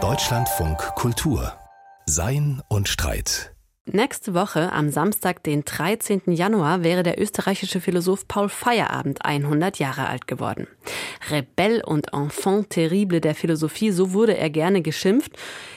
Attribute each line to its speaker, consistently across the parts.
Speaker 1: Deutschlandfunk Kultur Sein und Streit
Speaker 2: Nächste Woche, am Samstag, den 13. Januar, wäre der österreichische Philosoph Paul Feierabend 100 Jahre alt geworden. Rebell und Enfant terrible der Philosophie, so wurde er gerne geschimpft.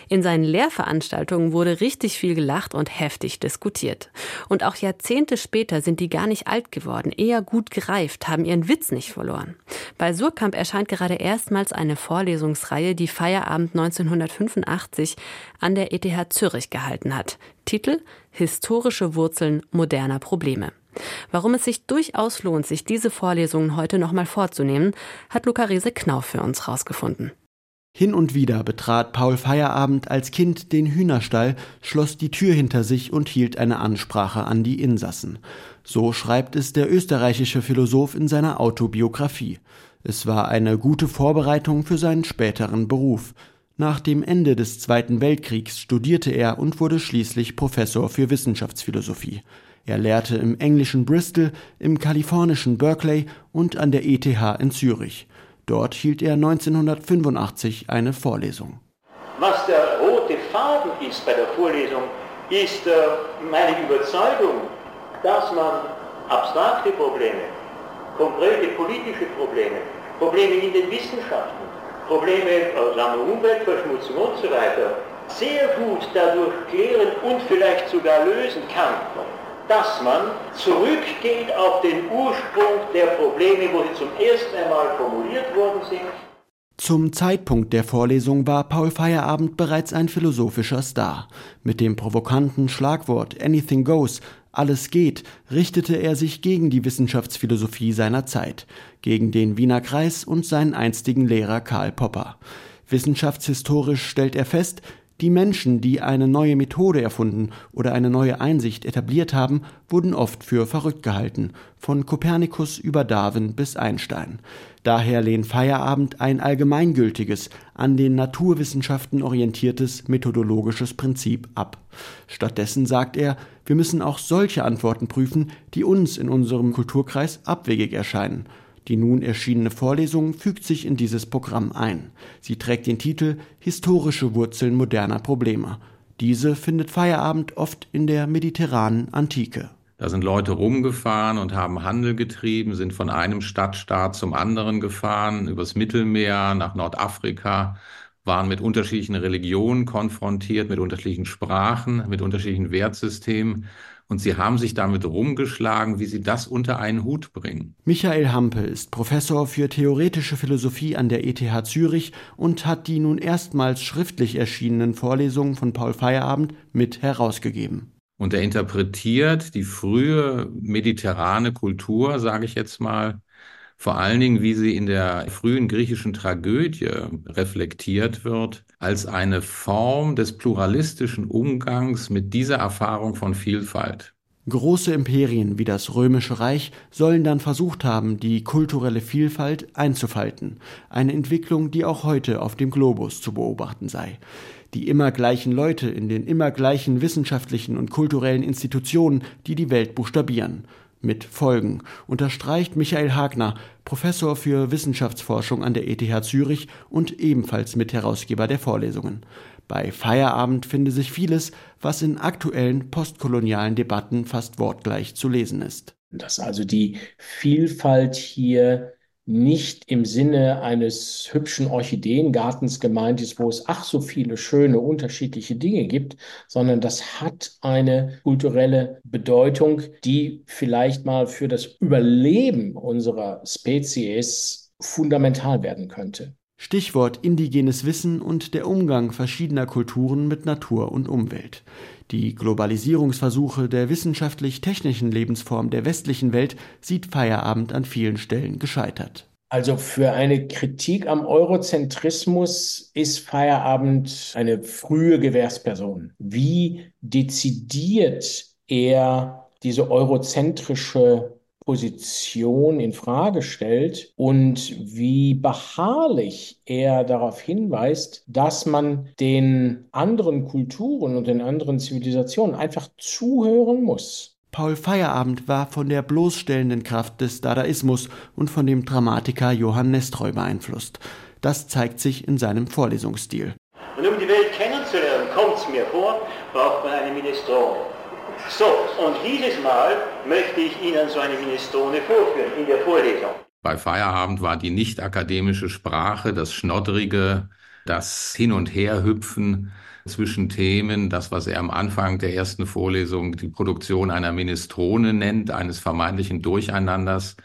Speaker 2: In seinen Lehrveranstaltungen wurde richtig viel gelacht und heftig diskutiert. Und auch Jahrzehnte später sind die gar nicht alt geworden, eher gut gereift, haben ihren Witz nicht verloren. Bei Surkamp erscheint gerade erstmals eine Vorlesungsreihe, die Feierabend 1985 an der ETH Zürich gehalten hat. Titel Historische Wurzeln moderner Probleme. Warum es sich durchaus lohnt, sich diese Vorlesungen heute nochmal vorzunehmen, hat Luca Rese Knauf für uns rausgefunden.
Speaker 3: Hin und wieder betrat Paul Feierabend als Kind den Hühnerstall, schloss die Tür hinter sich und hielt eine Ansprache an die Insassen. So schreibt es der österreichische Philosoph in seiner Autobiografie. Es war eine gute Vorbereitung für seinen späteren Beruf. Nach dem Ende des Zweiten Weltkriegs studierte er und wurde schließlich Professor für Wissenschaftsphilosophie. Er lehrte im englischen Bristol, im kalifornischen Berkeley und an der ETH in Zürich. Dort hielt er 1985 eine Vorlesung.
Speaker 4: Was der rote Faden ist bei der Vorlesung, ist äh, meine Überzeugung, dass man abstrakte Probleme, konkrete politische Probleme, Probleme in den Wissenschaften, Probleme äh, Umweltverschmutzung und so weiter, sehr gut dadurch klären und vielleicht sogar lösen kann dass man zurückgeht auf den Ursprung der Probleme, wo sie zum ersten einmal formuliert worden sind.
Speaker 3: Zum Zeitpunkt der Vorlesung war Paul Feierabend bereits ein philosophischer Star. Mit dem provokanten Schlagwort Anything Goes, alles geht, richtete er sich gegen die Wissenschaftsphilosophie seiner Zeit, gegen den Wiener Kreis und seinen einstigen Lehrer Karl Popper. Wissenschaftshistorisch stellt er fest, die Menschen, die eine neue Methode erfunden oder eine neue Einsicht etabliert haben, wurden oft für verrückt gehalten, von Kopernikus über Darwin bis Einstein. Daher lehnt Feierabend ein allgemeingültiges, an den Naturwissenschaften orientiertes methodologisches Prinzip ab. Stattdessen sagt er, wir müssen auch solche Antworten prüfen, die uns in unserem Kulturkreis abwegig erscheinen. Die nun erschienene Vorlesung fügt sich in dieses Programm ein. Sie trägt den Titel Historische Wurzeln moderner Probleme. Diese findet Feierabend oft in der mediterranen Antike.
Speaker 5: Da sind Leute rumgefahren und haben Handel getrieben, sind von einem Stadtstaat zum anderen gefahren, übers Mittelmeer nach Nordafrika, waren mit unterschiedlichen Religionen konfrontiert, mit unterschiedlichen Sprachen, mit unterschiedlichen Wertsystemen und sie haben sich damit rumgeschlagen, wie sie das unter einen Hut bringen.
Speaker 3: Michael Hampe ist Professor für theoretische Philosophie an der ETH Zürich und hat die nun erstmals schriftlich erschienenen Vorlesungen von Paul Feierabend mit herausgegeben.
Speaker 5: Und er interpretiert die frühe mediterrane Kultur, sage ich jetzt mal, vor allen Dingen, wie sie in der frühen griechischen Tragödie reflektiert wird, als eine Form des pluralistischen Umgangs mit dieser Erfahrung von Vielfalt.
Speaker 3: Große Imperien wie das Römische Reich sollen dann versucht haben, die kulturelle Vielfalt einzufalten, eine Entwicklung, die auch heute auf dem Globus zu beobachten sei. Die immer gleichen Leute in den immer gleichen wissenschaftlichen und kulturellen Institutionen, die die Welt buchstabieren, mit Folgen, unterstreicht Michael Hagner, Professor für Wissenschaftsforschung an der ETH Zürich und ebenfalls Mitherausgeber der Vorlesungen. Bei Feierabend finde sich vieles, was in aktuellen postkolonialen Debatten fast wortgleich zu lesen ist.
Speaker 6: Dass also die Vielfalt hier nicht im Sinne eines hübschen Orchideengartens gemeint ist, wo es ach so viele schöne unterschiedliche Dinge gibt, sondern das hat eine kulturelle Bedeutung, die vielleicht mal für das Überleben unserer Spezies fundamental werden könnte.
Speaker 3: Stichwort indigenes Wissen und der Umgang verschiedener Kulturen mit Natur und Umwelt. Die Globalisierungsversuche der wissenschaftlich-technischen Lebensform der westlichen Welt sieht Feierabend an vielen Stellen gescheitert.
Speaker 6: Also für eine Kritik am Eurozentrismus ist Feierabend eine frühe Gewährsperson. Wie dezidiert er diese eurozentrische Position in Frage stellt und wie beharrlich er darauf hinweist, dass man den anderen Kulturen und den anderen Zivilisationen einfach zuhören muss.
Speaker 3: Paul Feierabend war von der bloßstellenden Kraft des Dadaismus und von dem Dramatiker Johann Nestroy beeinflusst. Das zeigt sich in seinem Vorlesungsstil.
Speaker 4: Und um die Welt kennenzulernen, kommt es mir vor, braucht man eine Minestrone. So, und dieses Mal möchte ich Ihnen so eine Minestrone vorführen in der Vorlesung.
Speaker 5: Bei Feierabend war die nicht akademische Sprache, das Schnoddrige, das Hin- und Herhüpfen zwischen Themen, das, was er am Anfang der ersten Vorlesung die Produktion einer Minestrone nennt, eines vermeintlichen Durcheinanders,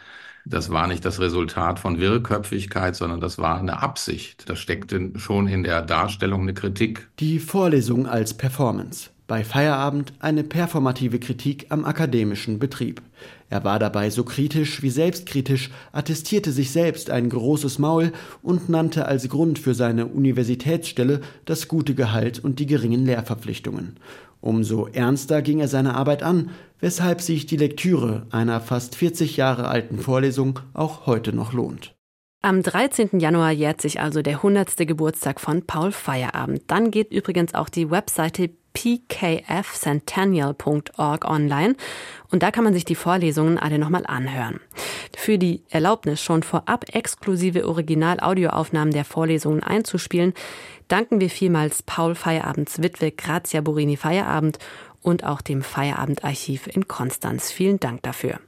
Speaker 5: das war nicht das Resultat von Wirrköpfigkeit, sondern das war eine Absicht. Das steckte schon in der Darstellung eine Kritik.
Speaker 3: Die Vorlesung als Performance. Bei Feierabend eine performative Kritik am akademischen Betrieb. Er war dabei so kritisch wie selbstkritisch, attestierte sich selbst ein großes Maul und nannte als Grund für seine Universitätsstelle das gute Gehalt und die geringen Lehrverpflichtungen. Umso ernster ging er seine Arbeit an, weshalb sich die Lektüre einer fast 40 Jahre alten Vorlesung auch heute noch lohnt.
Speaker 2: Am 13. Januar jährt sich also der 100. Geburtstag von Paul Feierabend. Dann geht übrigens auch die Webseite pkfcentennial.org online und da kann man sich die Vorlesungen alle nochmal anhören. Für die Erlaubnis, schon vorab exklusive Original-Audioaufnahmen der Vorlesungen einzuspielen, danken wir vielmals Paul Feierabends Witwe Grazia Borini Feierabend und auch dem Feierabendarchiv in Konstanz. Vielen Dank dafür.